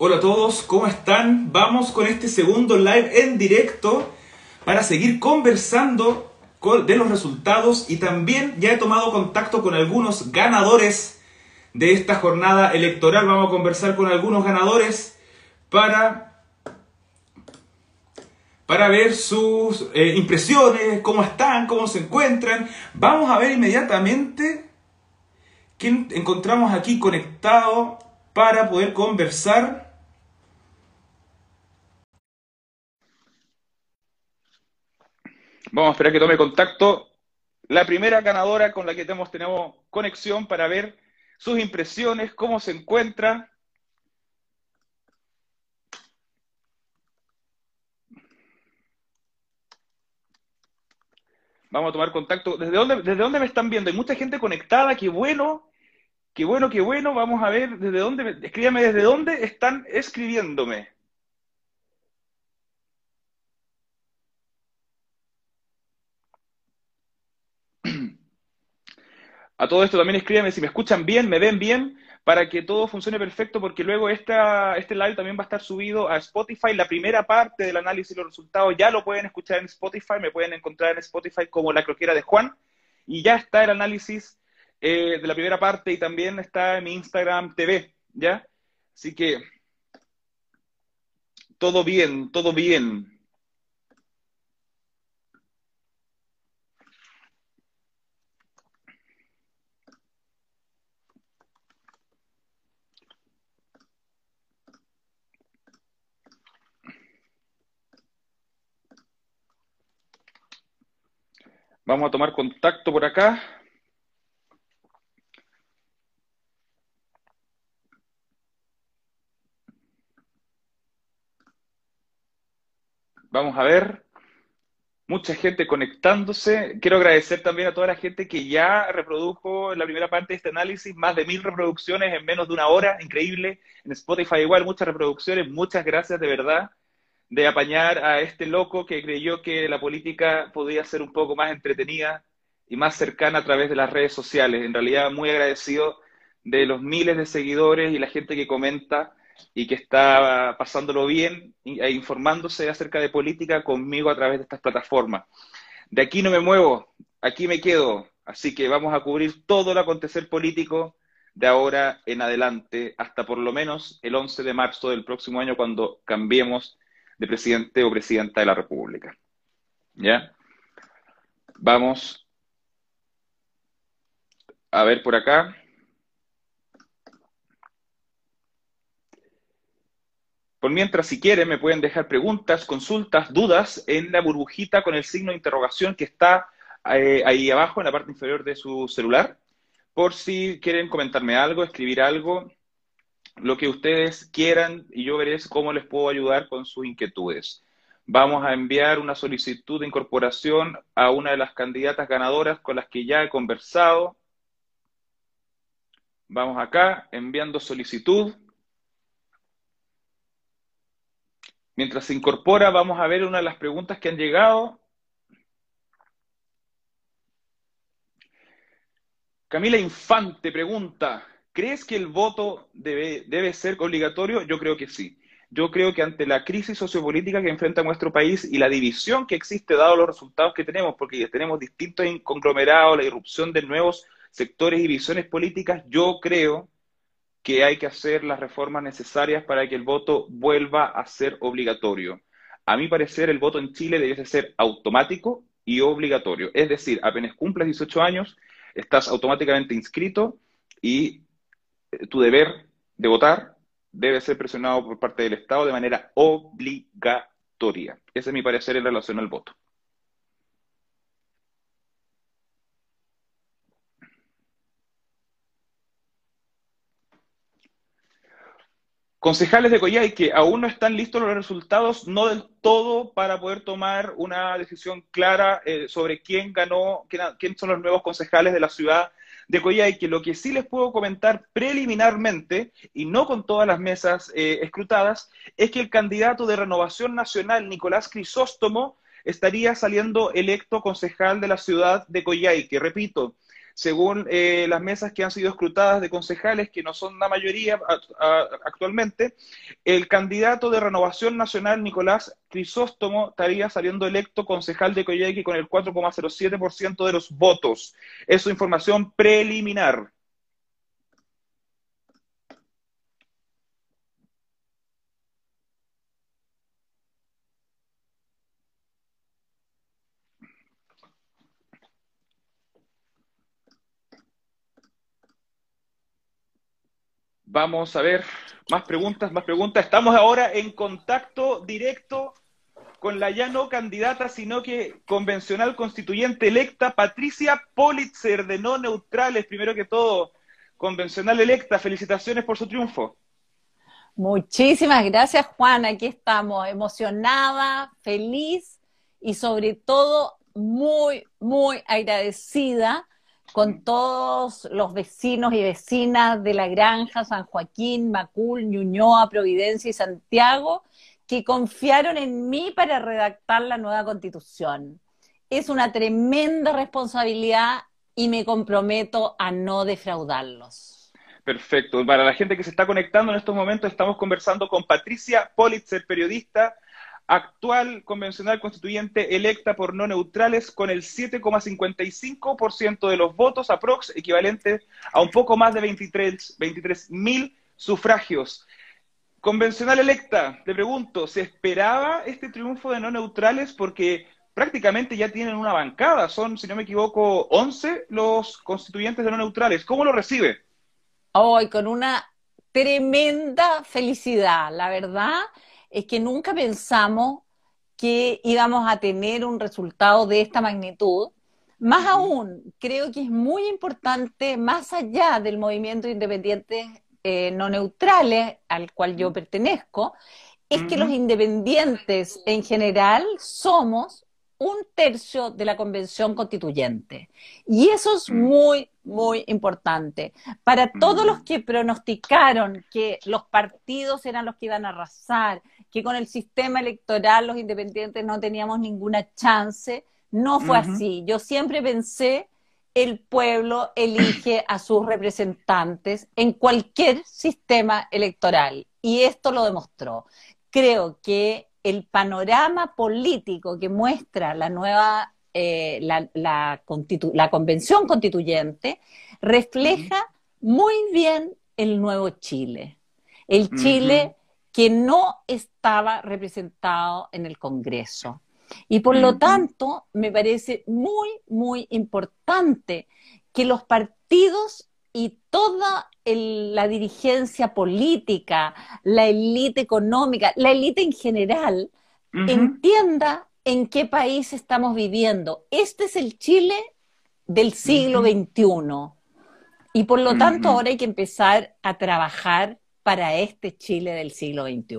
Hola a todos, ¿cómo están? Vamos con este segundo live en directo para seguir conversando de los resultados y también ya he tomado contacto con algunos ganadores de esta jornada electoral. Vamos a conversar con algunos ganadores para, para ver sus eh, impresiones, cómo están, cómo se encuentran. Vamos a ver inmediatamente quién encontramos aquí conectado para poder conversar. Vamos a esperar que tome contacto la primera ganadora con la que tenemos, tenemos conexión para ver sus impresiones, cómo se encuentra. Vamos a tomar contacto. ¿Desde dónde, ¿Desde dónde me están viendo? Hay mucha gente conectada, qué bueno, qué bueno, qué bueno. Vamos a ver desde dónde, escríbame desde dónde están escribiéndome. A todo esto también escríbanme si me escuchan bien, me ven bien, para que todo funcione perfecto, porque luego esta, este live también va a estar subido a Spotify. La primera parte del análisis y los resultados ya lo pueden escuchar en Spotify, me pueden encontrar en Spotify como La Croquera de Juan, y ya está el análisis eh, de la primera parte y también está en mi Instagram TV, ¿ya? Así que todo bien, todo bien. Vamos a tomar contacto por acá. Vamos a ver. Mucha gente conectándose. Quiero agradecer también a toda la gente que ya reprodujo la primera parte de este análisis más de mil reproducciones en menos de una hora. Increíble. En Spotify igual, muchas reproducciones. Muchas gracias de verdad de apañar a este loco que creyó que la política podía ser un poco más entretenida y más cercana a través de las redes sociales. En realidad, muy agradecido de los miles de seguidores y la gente que comenta y que está pasándolo bien e informándose acerca de política conmigo a través de estas plataformas. De aquí no me muevo, aquí me quedo, así que vamos a cubrir todo el acontecer político de ahora en adelante hasta por lo menos el 11 de marzo del próximo año cuando cambiemos de presidente o presidenta de la República. ¿Ya? Vamos a ver por acá. Por mientras, si quieren, me pueden dejar preguntas, consultas, dudas en la burbujita con el signo de interrogación que está eh, ahí abajo en la parte inferior de su celular. Por si quieren comentarme algo, escribir algo, lo que ustedes quieran y yo veré cómo les puedo ayudar con sus inquietudes. Vamos a enviar una solicitud de incorporación a una de las candidatas ganadoras con las que ya he conversado. Vamos acá, enviando solicitud. Mientras se incorpora, vamos a ver una de las preguntas que han llegado. Camila Infante pregunta, ¿Crees que el voto debe, debe ser obligatorio? Yo creo que sí. Yo creo que ante la crisis sociopolítica que enfrenta nuestro país y la división que existe dado los resultados que tenemos, porque tenemos distintos conglomerados, la irrupción de nuevos sectores y visiones políticas, yo creo que hay que hacer las reformas necesarias para que el voto vuelva a ser obligatorio. A mi parecer, el voto en Chile debe ser automático y obligatorio. Es decir, apenas cumples 18 años, estás automáticamente inscrito y tu deber de votar debe ser presionado por parte del Estado de manera obligatoria. Ese es mi parecer en relación al voto. Concejales de Coyhai que aún no están listos los resultados, no del todo para poder tomar una decisión clara eh, sobre quién ganó, quién, son los nuevos concejales de la ciudad de que Lo que sí les puedo comentar preliminarmente, y no con todas las mesas eh, escrutadas, es que el candidato de Renovación Nacional, Nicolás Crisóstomo, estaría saliendo electo concejal de la ciudad de que Repito, según eh, las mesas que han sido escrutadas de concejales, que no son la mayoría actualmente, el candidato de Renovación Nacional, Nicolás Crisóstomo, estaría saliendo electo concejal de Coyhaique con el 4,07% de los votos. Es su información preliminar. Vamos a ver, más preguntas, más preguntas. Estamos ahora en contacto directo con la ya no candidata, sino que convencional constituyente electa, Patricia Politzer, de No Neutrales, primero que todo, convencional electa. Felicitaciones por su triunfo. Muchísimas gracias, Juan. Aquí estamos, emocionada, feliz y sobre todo muy, muy agradecida con todos los vecinos y vecinas de la granja San Joaquín, Macul, Ñuñoa, Providencia y Santiago, que confiaron en mí para redactar la nueva constitución. Es una tremenda responsabilidad y me comprometo a no defraudarlos. Perfecto. Para la gente que se está conectando en estos momentos, estamos conversando con Patricia Politzer, periodista, actual convencional constituyente electa por no neutrales con el 7,55% de los votos aprox, equivalente a un poco más de 23 mil sufragios. Convencional electa, te pregunto, ¿se esperaba este triunfo de no neutrales? Porque prácticamente ya tienen una bancada, son, si no me equivoco, 11 los constituyentes de no neutrales. ¿Cómo lo recibe? Hoy, con una tremenda felicidad, la verdad es que nunca pensamos que íbamos a tener un resultado de esta magnitud. Más aún, creo que es muy importante, más allá del movimiento independientes eh, no neutrales al cual yo pertenezco, es que los independientes en general somos un tercio de la convención constituyente. Y eso es mm. muy, muy importante. Para todos los mm. que pronosticaron que los partidos eran los que iban a arrasar, que con el sistema electoral los independientes no teníamos ninguna chance, no fue así. Yo siempre pensé, el pueblo elige a sus representantes en cualquier sistema electoral. Y esto lo demostró. Creo que el panorama político que muestra la nueva, eh, la, convención constituyente, refleja muy bien el nuevo Chile. El Chile que no estaba representado en el Congreso. Y por lo tanto, me parece muy, muy importante que los partidos y toda la dirigencia política, la élite económica, la élite en general, entienda en qué país estamos viviendo. Este es el Chile del siglo XXI. Y por lo tanto, ahora hay que empezar a trabajar para este Chile del siglo XXI.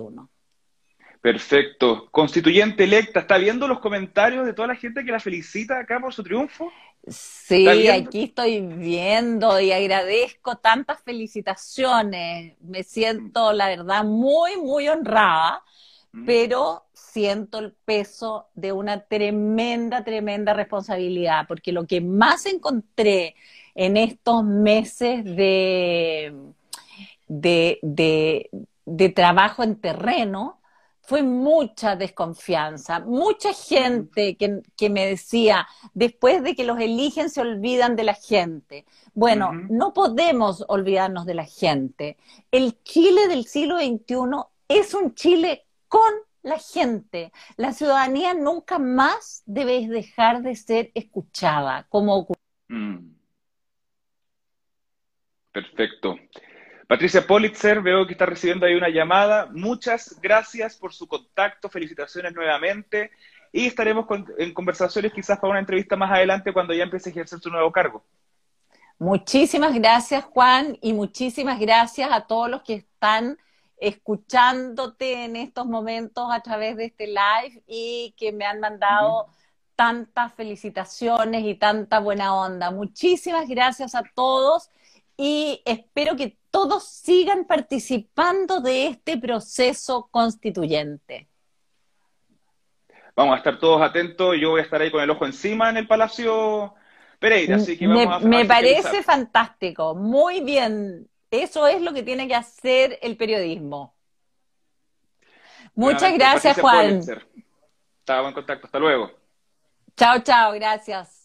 Perfecto. Constituyente electa, ¿está viendo los comentarios de toda la gente que la felicita acá por su triunfo? Sí, aquí estoy viendo y agradezco tantas felicitaciones. Me siento, la verdad, muy, muy honrada, mm. pero siento el peso de una tremenda, tremenda responsabilidad, porque lo que más encontré en estos meses de de, de, trabajo en terreno, fue mucha desconfianza, mucha gente que, que, me decía, después de que los eligen se olvidan de la gente. Bueno, no podemos olvidarnos de la gente. El Chile del siglo XXI es un Chile con la gente. La ciudadanía nunca más debe dejar de ser escuchada, como mm. Perfecto. Patricia Politzer, veo que está recibiendo ahí una llamada. Muchas gracias por su contacto, felicitaciones nuevamente y estaremos en conversaciones quizás para una entrevista más adelante cuando ya empiece a ejercer su nuevo cargo. Muchísimas gracias Juan y muchísimas gracias a todos los que están escuchándote en estos momentos a través de este live y que me han mandado tantas felicitaciones y tanta buena onda. Muchísimas gracias a todos y espero que todos sigan participando de este proceso constituyente. Vamos a estar todos atentos, yo voy a estar ahí con el ojo encima en el Palacio Pereira. Así que me, me parece fantástico, muy bien. Eso es lo que tiene que hacer el periodismo. Muchas gracias, Juan. Estaba en contacto. Hasta luego. Chao, chao. Gracias.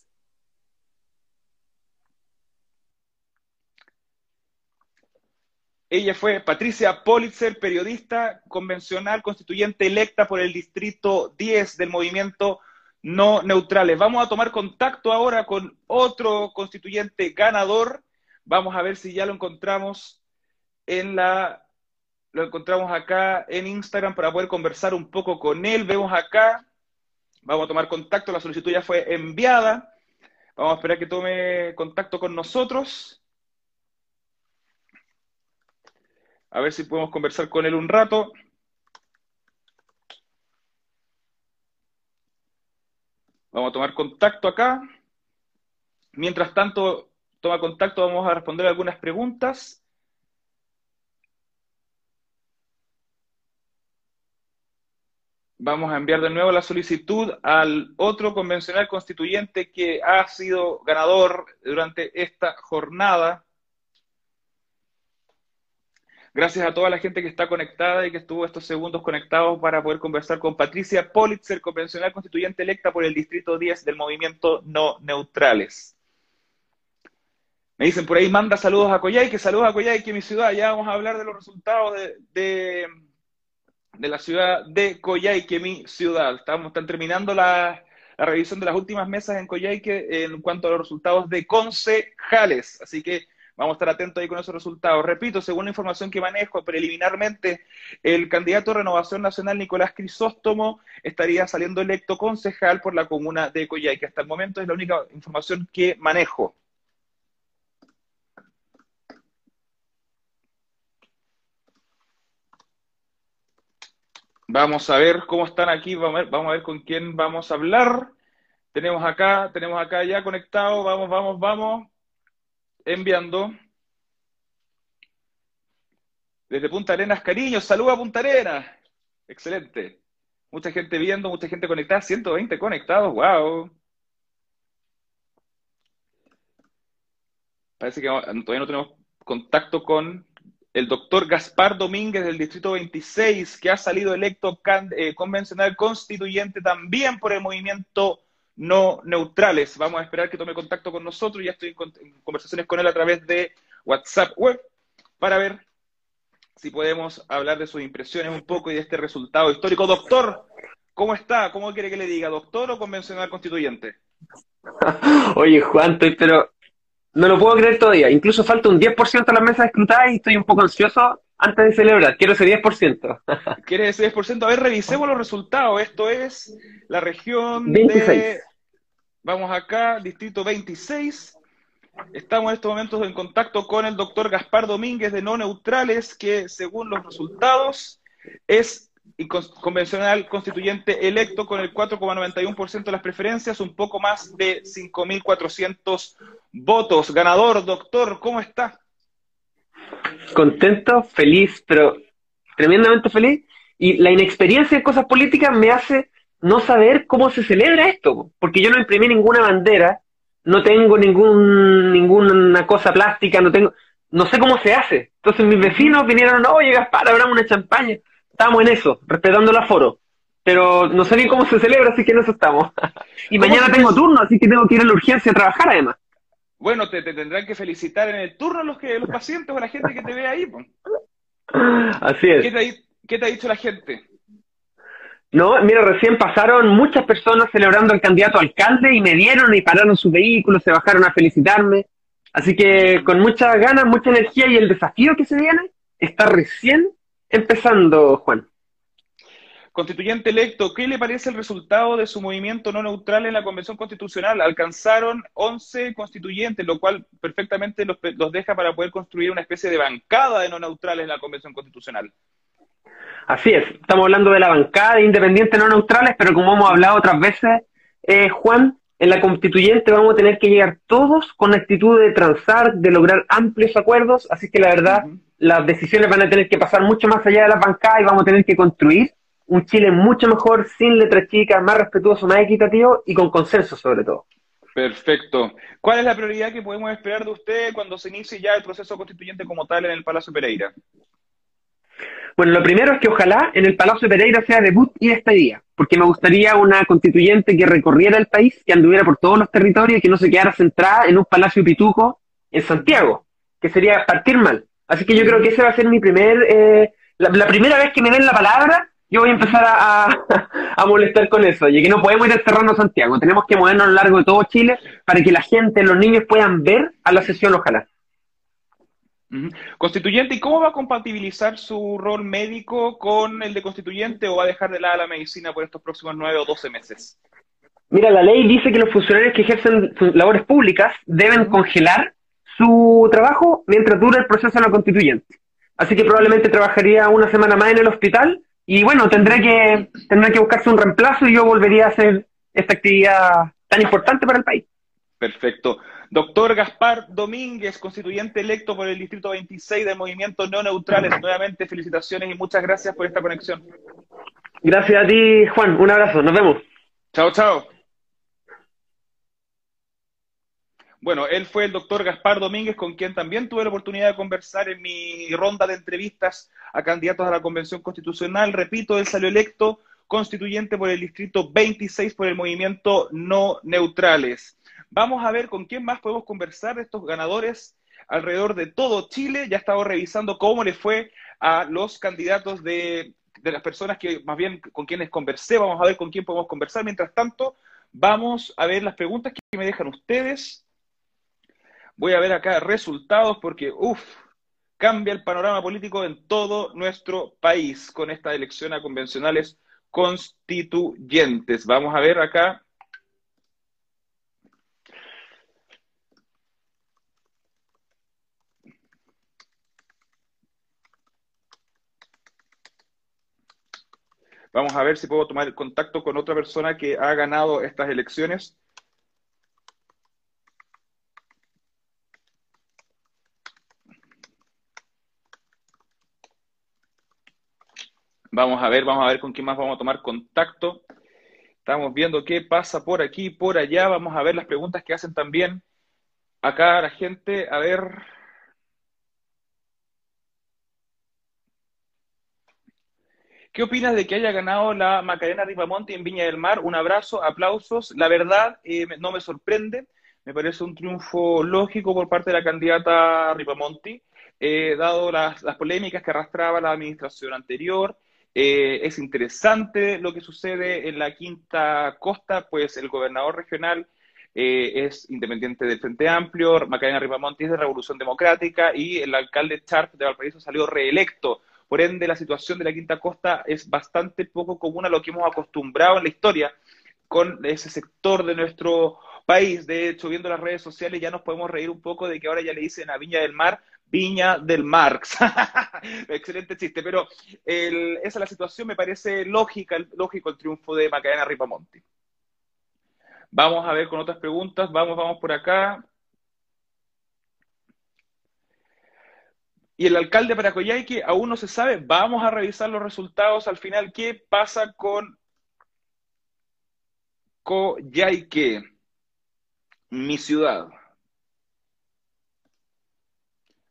Ella fue Patricia Politzer, periodista convencional constituyente electa por el distrito 10 del movimiento No Neutrales. Vamos a tomar contacto ahora con otro constituyente ganador. Vamos a ver si ya lo encontramos en la lo encontramos acá en Instagram para poder conversar un poco con él. Vemos acá, vamos a tomar contacto, la solicitud ya fue enviada. Vamos a esperar que tome contacto con nosotros. A ver si podemos conversar con él un rato. Vamos a tomar contacto acá. Mientras tanto, toma contacto, vamos a responder algunas preguntas. vamos a enviar de nuevo la solicitud al otro convencional constituyente que ha sido ganador durante esta jornada. Gracias a toda la gente que está conectada y que estuvo estos segundos conectados para poder conversar con Patricia Politzer, convencional constituyente electa por el Distrito 10 del Movimiento No Neutrales. Me dicen por ahí, manda saludos a que saludos a Coyhaique, mi ciudad. Ya vamos a hablar de los resultados de de la ciudad de Coyhaique, mi ciudad. Estamos, están terminando la, revisión de las últimas mesas en Coyhaique en cuanto a los resultados de concejales. Así que vamos a estar atentos ahí con esos resultados. Repito, según la información que manejo preliminarmente, el candidato de Renovación Nacional, Nicolás Crisóstomo, estaría saliendo electo concejal por la comuna de Coyhaique. Hasta el momento es la única información que manejo. Vamos a ver cómo están aquí, vamos a ver, vamos a ver con quién vamos a hablar. Tenemos acá, tenemos acá ya conectado, vamos, vamos, vamos, enviando. Desde Punta Arenas, cariño, saluda a Punta Arenas. Excelente. Mucha gente viendo, mucha gente conectada, 120 conectados, wow. Parece que todavía no tenemos contacto con el doctor Gaspar Domínguez del Distrito 26, que ha salido electo eh, convencional constituyente también por el movimiento no neutrales. Vamos a esperar que tome contacto con nosotros. Ya estoy en, conversaciones con él a través de WhatsApp web para ver si podemos hablar de sus impresiones un poco y de este resultado histórico. Doctor, ¿cómo está? ¿Cómo quiere que le diga? ¿Doctor o convencional constituyente? Oye, Juan, estoy pero no lo puedo creer todavía. Incluso falta un 10% de las mesas escrutadas y estoy un poco ansioso antes de celebrar. Quiero ese 10%. ¿Quieres ese 10%? A ver, revisemos los resultados. Esto es la región 26. de... Vamos acá, distrito 26. Estamos en estos momentos en contacto con el doctor Gaspar Domínguez de No Neutrales, que según los resultados es convencional constituyente electo con el 4,91% de las preferencias, un poco más de 5.400 votos. Ganador, doctor, ¿cómo está? Contento, feliz, pero tremendamente feliz. Y la inexperiencia en cosas políticas me hace no saber cómo se celebra esto, porque yo no imprimí ninguna bandera, no tengo ningún, ninguna cosa plástica, no tengo, no sé cómo se hace. Entonces mis vecinos vinieron, oye Gaspar, abramos una champaña estamos en eso, respetando el aforo. Pero no sé ni cómo se celebra, así que en eso estamos. y mañana tengo turno, así que tengo que ir a la urgencia a trabajar además. Bueno, te, tendrán que felicitar en el turno los que los pacientes o la gente que te ve ahí. Así es. ¿Qué te, ha dicho la gente? No, mira, recién pasaron muchas personas celebrando al candidato alcalde y me dieron y pararon sus vehículos, se bajaron a felicitarme. Así que con muchas ganas, mucha energía y el desafío que se viene está recién Empezando, Juan. Constituyente electo, ¿qué le parece el resultado de su movimiento no neutral en la Convención Constitucional? Alcanzaron 11 constituyentes, lo cual perfectamente los, deja para poder construir una especie de bancada de no neutrales en la Convención Constitucional. Así es, estamos hablando de la bancada de independientes no neutrales, pero como hemos hablado otras veces, eh, Juan, en la constituyente vamos a tener que llegar todos con actitud de transar, de lograr amplios acuerdos, así que la verdad, las decisiones van a tener que pasar mucho más allá de la bancada y vamos a tener que construir un Chile mucho mejor, sin letras chicas, más respetuoso, más equitativo y con consenso sobre todo. Perfecto. ¿Cuál es la prioridad que podemos esperar de usted cuando se inicie ya el proceso constituyente como tal en el Palacio Pereira? Bueno, lo primero es que ojalá en el Palacio Pereira sea debut y despedida, porque me gustaría una constituyente que recorriera el país, que anduviera por todos los territorios y que no se quedara centrada en un palacio pituco en Santiago, que sería partir mal. Así que yo creo que ese va a ser mi primer, eh, la, primera vez que me den la palabra, yo voy a empezar a, molestar con eso, y que no podemos ir a a Santiago, tenemos que movernos a lo largo de todo Chile para que la gente, los niños puedan ver a la sesión, ojalá. Constituyente, ¿y cómo va a compatibilizar su rol médico con el de constituyente o va a dejar de lado la medicina por estos próximos nueve o doce meses? Mira, la ley dice que los funcionarios que ejercen labores públicas deben congelar su trabajo mientras dura el proceso de la constituyente. Así que probablemente trabajaría una semana más en el hospital y bueno, tendré que, tendré que buscarse un reemplazo y yo volvería a hacer esta actividad tan importante para el país. Perfecto. Doctor Gaspar Domínguez, constituyente electo por el Distrito 26 del Movimiento No Neutrales. Nuevamente, felicitaciones y muchas gracias por esta conexión. Gracias a ti, Juan. Un abrazo. Nos vemos. Chao, chao. Bueno, él fue el doctor Gaspar Domínguez, con quien también tuve la oportunidad de conversar en mi ronda de entrevistas a candidatos a la Convención Constitucional. Repito, él salió electo constituyente por el Distrito 26 por el movimiento No Neutrales. Vamos a ver con quién más podemos conversar de estos ganadores alrededor de todo Chile. Ya estaba revisando cómo le fue a los candidatos de, de las personas que más bien con quienes conversé. Vamos a ver con quién podemos conversar. Mientras tanto, vamos a ver las preguntas que me dejan ustedes Voy a ver acá resultados porque, uff, cambia el panorama político en todo nuestro país con esta elección a convencionales constituyentes. Vamos a ver acá. Vamos a ver si puedo tomar contacto con otra persona que ha ganado estas elecciones. Vamos a ver, vamos a ver con quién más vamos a tomar contacto. Estamos viendo qué pasa por aquí, por allá. Vamos a ver las preguntas que hacen también acá la gente. A ver. ¿Qué opinas de que haya ganado la Macarena Ripamonti en Viña del Mar? Un abrazo, aplausos. La verdad, eh, no me sorprende. Me parece un triunfo lógico por parte de la candidata Ripamonti, eh, dado las polémicas que arrastraba la administración anterior, eh, es interesante lo que sucede en la Quinta Costa, pues el gobernador regional eh, es independiente del Frente Amplio, Macarena Ripamonti es de Revolución Democrática y el alcalde Charp de Valparaíso salió reelecto. Por ende, la situación de la Quinta Costa es bastante poco común a lo que hemos acostumbrado en la historia con ese sector de nuestro país. De hecho, viendo las redes sociales ya nos podemos reír un poco de que ahora ya le dicen a Viña del Mar Viña del Marx. Excelente chiste, pero esa es la situación, me parece lógica, lógico el triunfo de Macarena Ripamonti. Vamos a ver con otras preguntas, vamos, vamos por acá. Y el alcalde para Coyhaique aún no se sabe, vamos a revisar los resultados al final. ¿Qué pasa con Coyhaique, mi ciudad?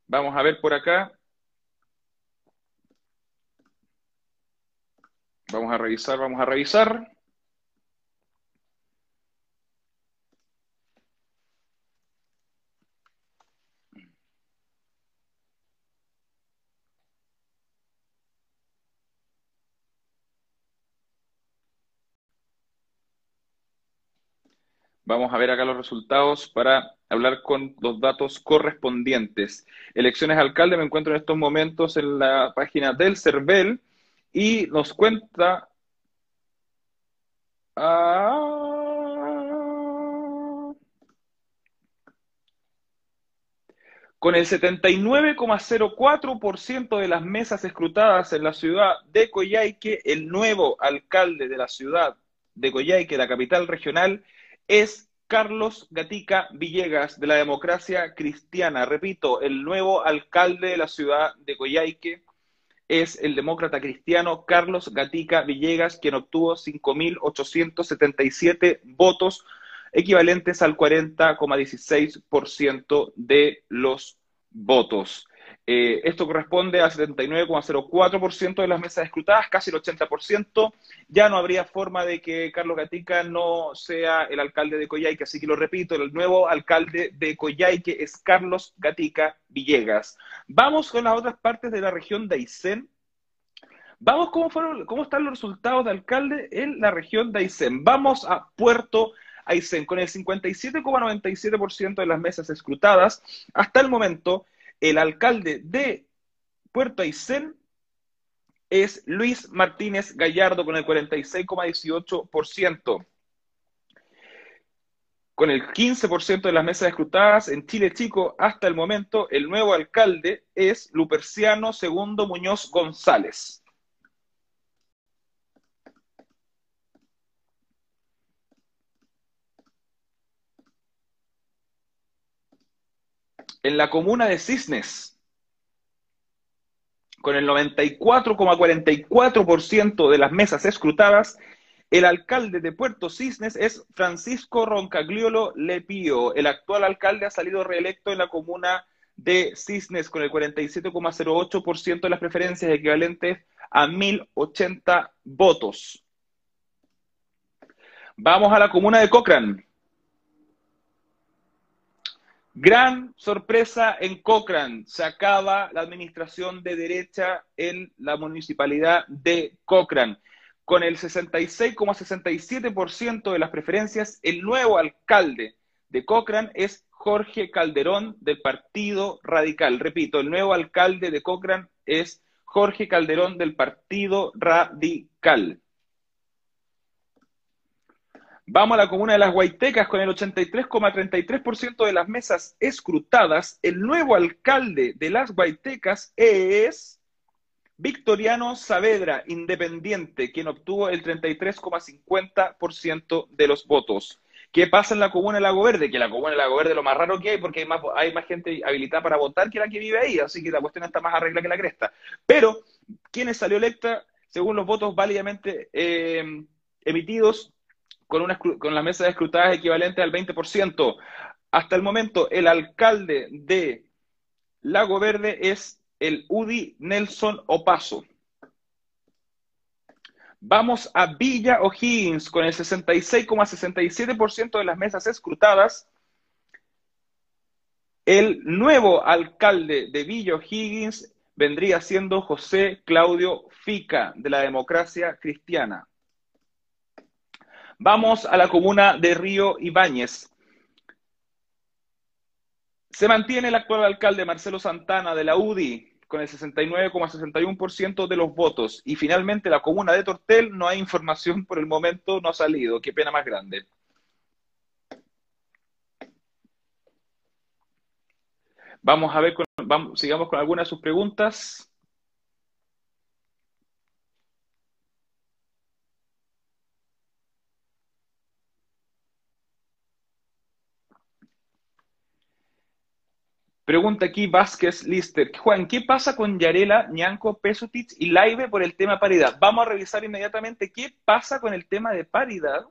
Vamos a ver por acá. Vamos a revisar, vamos a revisar. Vamos a ver acá los resultados para hablar con los datos correspondientes. Elecciones alcalde, me encuentro en estos momentos en la página del CERVEL y nos cuenta... Con el 79,04% de las mesas escrutadas en la ciudad de Coyhaique, el nuevo alcalde de la ciudad de Coyhaique, la capital regional, es Carlos Gatica Villegas, de la democracia cristiana. Repito, el nuevo alcalde de la ciudad de Coyhaique es el demócrata cristiano Carlos Gatica Villegas, quien obtuvo 5.877 votos equivalentes al 40,16% de los votos. Eh, esto corresponde al 79,04% de las mesas escrutadas, casi el 80%. Ya no habría forma de que Carlos Gatica no sea el alcalde de Coyhaique, así que lo repito, el nuevo alcalde de Coyhaique es Carlos Gatica Villegas. Vamos con las otras partes de la región de Aysén. Vamos cómo, fueron, cómo están los resultados de alcalde en la región de Aysén. Vamos a Puerto Aysén, con el 57,97% de las mesas escrutadas. Hasta el momento, el alcalde de Puerto Aysén es Luis Martínez Gallardo con el 46,18%. Con el 15% de las mesas escrutadas en Chile Chico hasta el momento, el nuevo alcalde es Luperciano Segundo Muñoz González. En la comuna de Cisnes, con el 94,44% de las mesas escrutadas, el alcalde de Puerto Cisnes es Francisco Roncagliolo Lepío. El actual alcalde ha salido reelecto en la comuna de Cisnes con el 47,08% de las preferencias equivalentes a 1.080 votos. Vamos a la comuna de Cochrane. Gran sorpresa en Cochrane. Se acaba la administración de derecha en la municipalidad de Cochrane. Con el 66,67% de las preferencias, el nuevo alcalde de Cochrane es Jorge Calderón del Partido Radical. Repito, el nuevo alcalde de Cochrane es Jorge Calderón del Partido Radical. Vamos a la comuna de Las Guaitecas con el 83,33% de las mesas escrutadas. El nuevo alcalde de Las Guaitecas es Victoriano Saavedra, independiente, quien obtuvo el 33,50% de los votos. ¿Qué pasa en la comuna de Lago Verde? Que la comuna de Lago Verde es lo más raro que hay porque hay más, hay más gente habilitada para votar que la que vive ahí, así que la cuestión está más arreglada que la cresta. Pero, ¿quiénes salió electa según los votos válidamente eh, emitidos? Con, con las mesas escrutadas equivalentes al 20%. Hasta el momento, el alcalde de Lago Verde es el UDI Nelson Opaso. Vamos a Villa O'Higgins con el 66,67% de las mesas escrutadas. El nuevo alcalde de Villa O'Higgins vendría siendo José Claudio Fica, de la democracia cristiana. Vamos a la comuna de Río Ibáñez. Se mantiene el actual alcalde Marcelo Santana de la UDI con el 69,61% de los votos. Y finalmente la comuna de Tortel no hay información por el momento, no ha salido. Qué pena más grande. Vamos a ver, sigamos con algunas de sus preguntas. Pregunta aquí Vázquez Lister. Juan, ¿qué pasa con Yarela, Ñanco, Pesutich y Laive por el tema paridad? Vamos a revisar inmediatamente qué pasa con el tema de paridad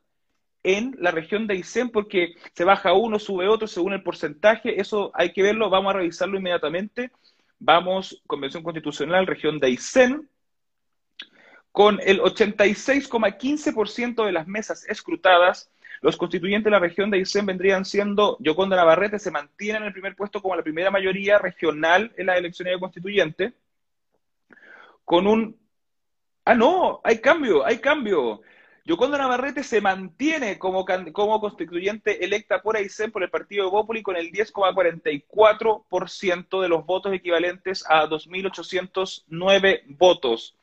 en la región de Aysén, porque se baja uno, sube otro según el porcentaje. Eso hay que verlo, vamos a revisarlo inmediatamente. Vamos, Convención Constitucional, región de Aysén, con el 86,15% de las mesas escrutadas los constituyentes de la región de Aysén vendrían siendo Yoconda Navarrete, se mantiene en el primer puesto como la primera mayoría regional en las elecciones de constituyente, con un... Ah, no, hay cambio, hay cambio. Yoconda Navarrete se mantiene como, constituyente electa por Aysén por el partido de Bópoli con el 10,44% de los votos equivalentes a 2.809 votos.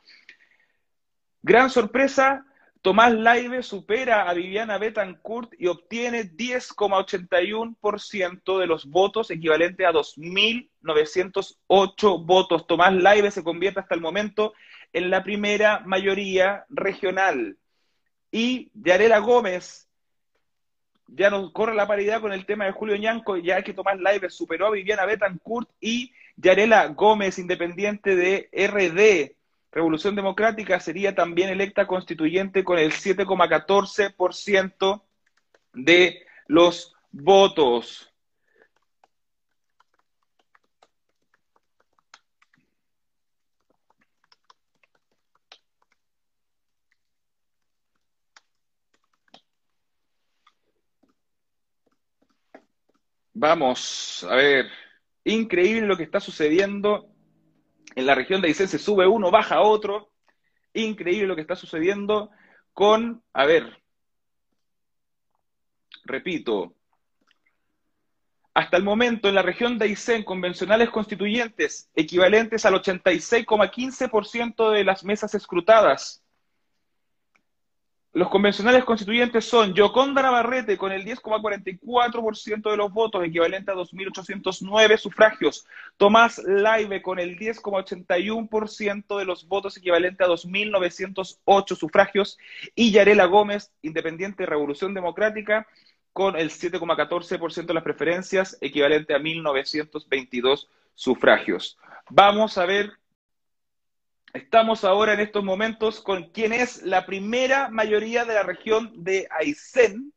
Gran sorpresa, Tomás Laibe supera a Viviana Betancourt y obtiene 10,81% de los votos, equivalente a 2.908 votos. Tomás Laibe se convierte hasta el momento en la primera mayoría regional. Y Yarela Gómez ya nos corre la paridad con el tema de Julio Ñanco, ya que Tomás Laibe superó a Viviana Betancourt y Yarela Gómez, independiente de RD, Revolución Democrática sería también electa constituyente con el 7,14% de los votos. Vamos, a ver, increíble lo que está sucediendo. En la región de Aysén se sube uno, baja otro. Increíble lo que está sucediendo con, a ver, repito, hasta el momento en la región de Aysén, convencionales constituyentes equivalentes al 86,15% de las mesas escrutadas, los convencionales constituyentes son Yoconda Navarrete con el 10,44% de los votos, equivalente a 2.809 sufragios. Tomás Laive con el 10,81% de los votos, equivalente a 2.908 sufragios. Y Yarela Gómez, Independiente Revolución Democrática, con el 7,14% de las preferencias, equivalente a 1.922 sufragios. Vamos a ver Estamos ahora en estos momentos con quien es la primera mayoría de la región de Aysén.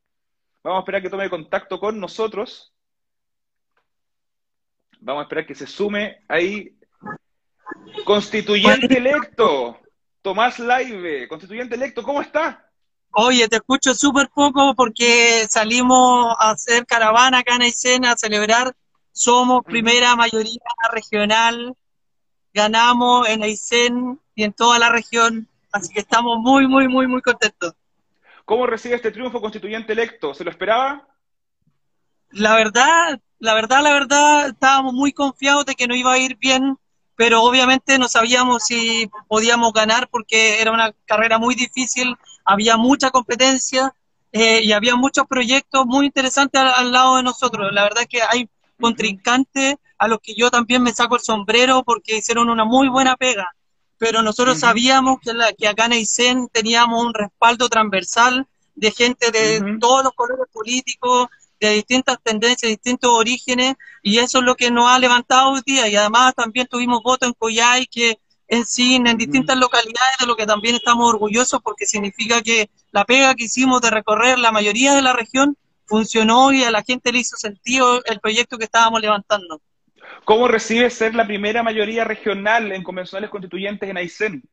Vamos a esperar que tome contacto con nosotros. Vamos a esperar que se sume ahí. Constituyente electo, Tomás Laive, constituyente electo, ¿cómo está? Oye, te escucho súper poco porque salimos a hacer caravana acá en Aysén a celebrar. Somos primera mayoría regional ganamos en Aysén y en toda la región, así que estamos muy, muy, muy, muy contentos. ¿Cómo recibe este triunfo constituyente electo? ¿Se lo esperaba? La verdad, la verdad, la verdad, estábamos muy confiados de que no iba a ir bien, pero obviamente no sabíamos si podíamos ganar porque era una carrera muy difícil, había mucha competencia eh, y había muchos proyectos muy interesantes al, lado de nosotros. La verdad es que hay contrincantes a los que yo también me saco el sombrero porque hicieron una muy buena pega. Pero nosotros sabíamos que, la, que acá en Aysén teníamos un respaldo transversal de gente de todos los colores políticos, de distintas tendencias, distintos orígenes, y eso es lo que nos ha levantado hoy día. Y además también tuvimos votos en Coyay, que en sí, en distintas localidades, de lo que también estamos orgullosos, porque significa que la pega que hicimos de recorrer la mayoría de la región funcionó y a la gente le hizo sentido el proyecto que estábamos levantando. ¿Cómo recibe ser la primera mayoría regional en convencionales constituyentes en Aysén?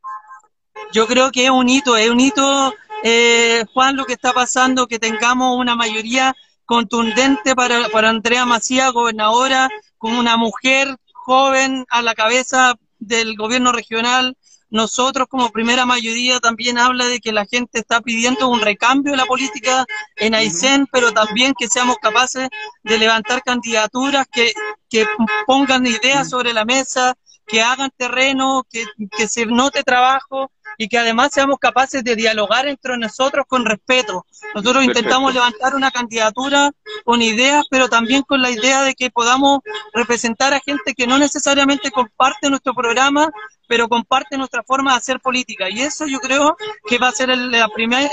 Yo creo que es un hito, es un hito, eh, Juan, lo que está pasando, que tengamos una mayoría contundente para, para Andrea Macía, gobernadora, con una mujer joven a la cabeza del gobierno regional, nosotros como primera mayoría también habla de que la gente está pidiendo un recambio de la política en Aysén, pero también que seamos capaces de levantar candidaturas que, que pongan ideas sobre la mesa, que hagan terreno, que, que se note trabajo y que además seamos capaces de dialogar entre nosotros con respeto. Nosotros intentamos levantar una candidatura con ideas, pero también con la idea de que podamos representar a gente que no necesariamente comparte nuestro programa, pero comparte nuestra forma de hacer política. Y eso yo creo que va a ser la,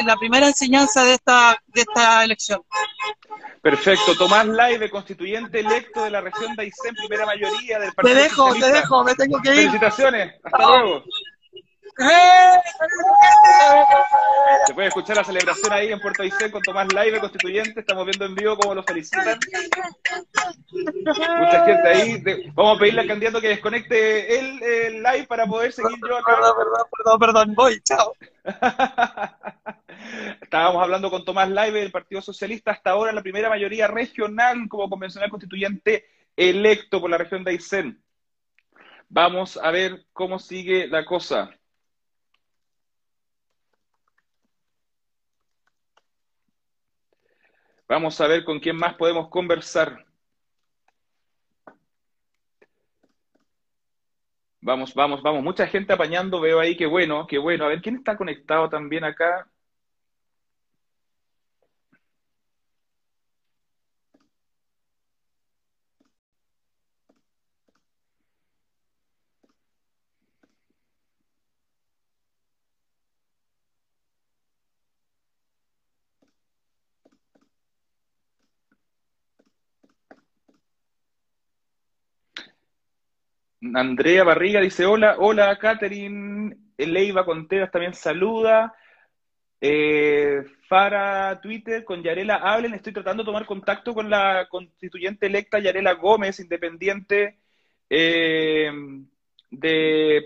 la primera enseñanza de esta, de esta elección. Perfecto. Tomás Laive, constituyente electo de la región de Aysén, primera mayoría del Partido Te dejo, te dejo, me tengo que ir. Felicitaciones. Hasta luego. Se puede escuchar la celebración ahí en Puerto Aysén con Tomás Laive, constituyente. Estamos viendo en vivo cómo lo felicitan. Mucha gente ahí. Vamos a pedirle al candidato que desconecte el, live para poder seguir yo acá. Perdón, perdón, perdón, perdón. Voy, chao. Estábamos hablando con Tomás Laive del Partido Socialista, hasta ahora la primera mayoría regional como convencional constituyente electo por la región de Aysén. Vamos a ver cómo sigue la cosa. Vamos a ver con quién más podemos conversar. Vamos, vamos, vamos. Mucha gente apañando, veo ahí, qué bueno, qué bueno. A ver, ¿quién está conectado también acá? Andrea Barriga dice hola, hola Catherine, Leiva Contreras también saluda. Eh, Fara Twitter con Yarela hablen. Estoy tratando de tomar contacto con la constituyente electa Yarela Gómez, independiente eh, de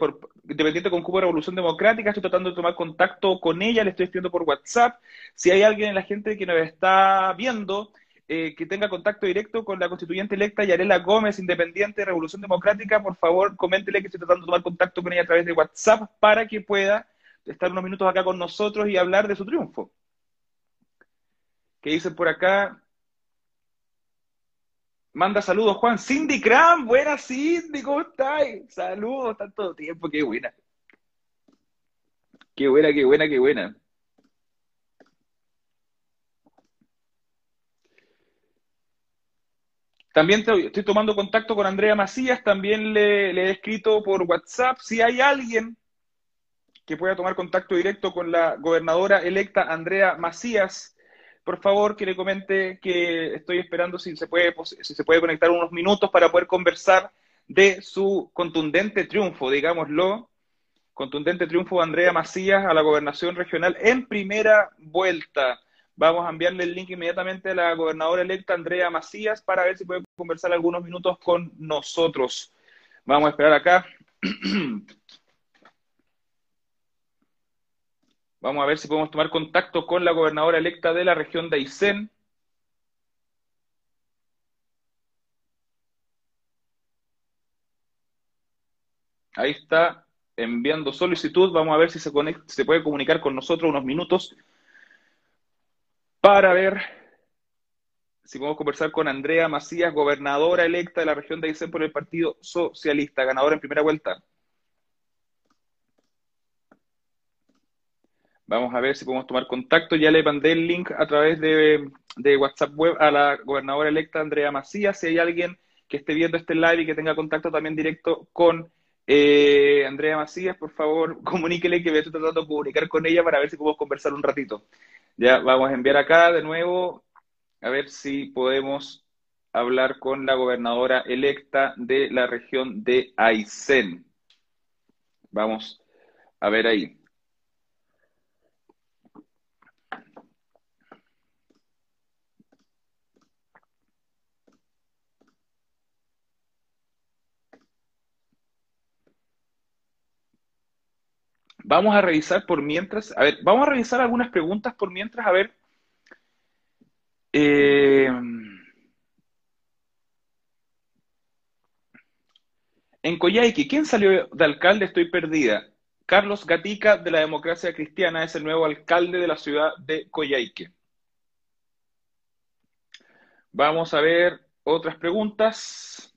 independiente con Cuba Revolución Democrática. Estoy tratando de tomar contacto con ella. Le estoy escribiendo por WhatsApp. Si hay alguien en la gente que nos está viendo eh, que tenga contacto directo con la constituyente electa Yarela Gómez, independiente de Revolución Democrática, por favor, coméntele que estoy tratando de tomar contacto con ella a través de WhatsApp para que pueda estar unos minutos acá con nosotros y hablar de su triunfo. ¿Qué dicen por acá? Manda saludos, Juan. Cindy Cram, buena Cindy, ¿cómo estás? Saludos, tanto tiempo, qué buena. Qué buena, qué buena, qué buena. También estoy tomando contacto con Andrea Macías, también le, le, he escrito por WhatsApp. Si hay alguien que pueda tomar contacto directo con la gobernadora electa Andrea Macías, por favor que le comente que estoy esperando si se puede, si se puede conectar unos minutos para poder conversar de su contundente triunfo, digámoslo, contundente triunfo de Andrea Macías a la gobernación regional en primera vuelta. Vamos a enviarle el link inmediatamente a la gobernadora electa Andrea Macías para ver si puede conversar algunos minutos con nosotros. Vamos a esperar acá. Vamos a ver si podemos tomar contacto con la gobernadora electa de la región de Aysén. Ahí está enviando solicitud. Vamos a ver si se, se puede comunicar con nosotros unos minutos para ver si podemos conversar con Andrea Macías, gobernadora electa de la región de Aysén por el Partido Socialista, ganadora en primera vuelta. Vamos a ver si podemos tomar contacto. Ya le mandé el link a través de, WhatsApp web a la gobernadora electa Andrea Macías. Si hay alguien que esté viendo este live y que tenga contacto también directo con eh, Andrea Macías, por favor, comuníquele que me estoy tratando de comunicar con ella para ver si podemos conversar un ratito. Ya vamos a enviar acá de nuevo a ver si podemos hablar con la gobernadora electa de la región de Aysén. Vamos a ver ahí. Vamos a revisar por mientras, a ver, vamos a revisar algunas preguntas por mientras, a ver. Eh, en Coyhaique, ¿quién salió de alcalde? Estoy perdida. Carlos Gatica, de la Democracia Cristiana, es el nuevo alcalde de la ciudad de Coyhaique. Vamos a ver otras preguntas.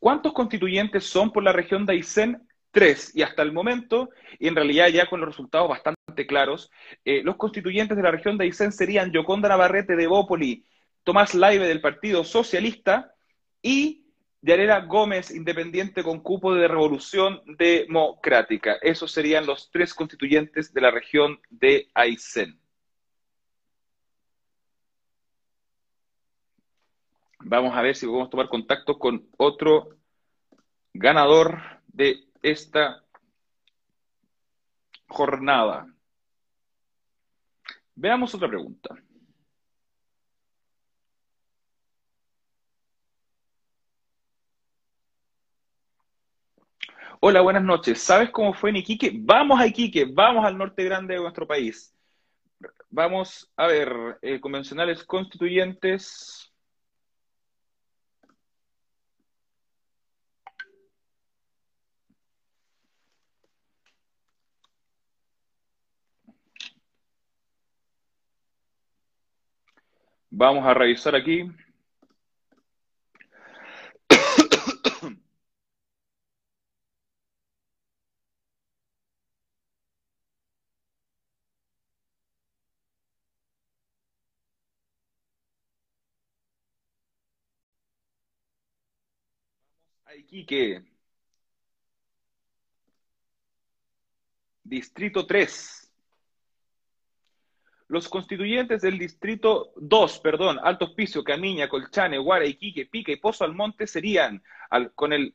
¿Cuántos constituyentes son por la región de Aysén? Tres. Y hasta el momento, y en realidad ya con los resultados bastante claros, eh, los constituyentes de la región de Aysén serían Yoconda Navarrete de Bópoli, Tomás Laibe del Partido Socialista y Yarela Gómez, independiente con cupo de Revolución Democrática. Esos serían los tres constituyentes de la región de Aysén. Vamos a ver si podemos tomar contacto con otro ganador de esta jornada. Veamos otra pregunta. Hola, buenas noches. ¿Sabes cómo fue en Iquique? Vamos a Iquique, vamos al norte grande de nuestro país. Vamos a ver, eh, convencionales constituyentes. Vamos a revisar aquí. Iquique. Distrito 3. Los constituyentes del distrito 2, perdón, Alto Hospicio, Camiña, Colchane, Guara, Iquique, Pica y Pozo Almonte serían, con el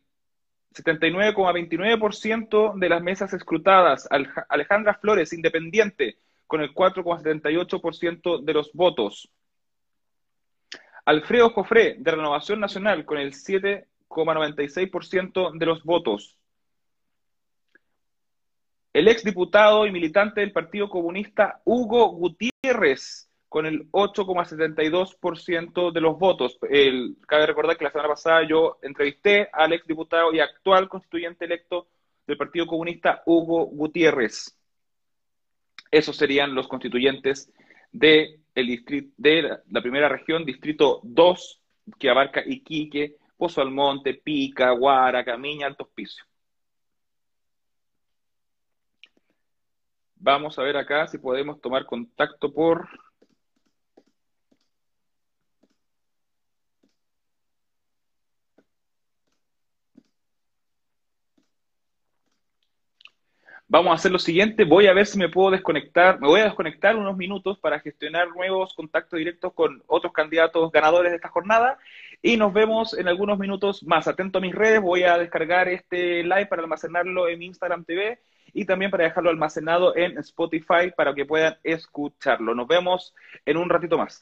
79,29% de las mesas escrutadas, Alejandra Flores, independiente, con el 4,78% de los votos. Alfredo Jofré, de Renovación Nacional, con el 7,96% de los votos. El exdiputado y militante del Partido Comunista Hugo Gutiérrez, con el 8,72% de los votos. Cabe recordar que la semana pasada yo entrevisté al exdiputado y actual constituyente electo del Partido Comunista Hugo Gutiérrez. Esos serían los constituyentes de, el distrito, de la primera región, distrito 2, que abarca Iquique, Pozo Almonte, Pica, Guara, Camiña, Alto Hospicio. Vamos a ver acá si podemos tomar contacto por Vamos a hacer lo siguiente, voy a ver si me puedo desconectar, me voy a desconectar unos minutos para gestionar nuevos contactos directos con otros candidatos ganadores de esta jornada y nos vemos en algunos minutos más. Atento a mis redes, voy a descargar este live para almacenarlo en Instagram TV y también para dejarlo almacenado en Spotify para que puedan escucharlo. Nos vemos en un ratito más.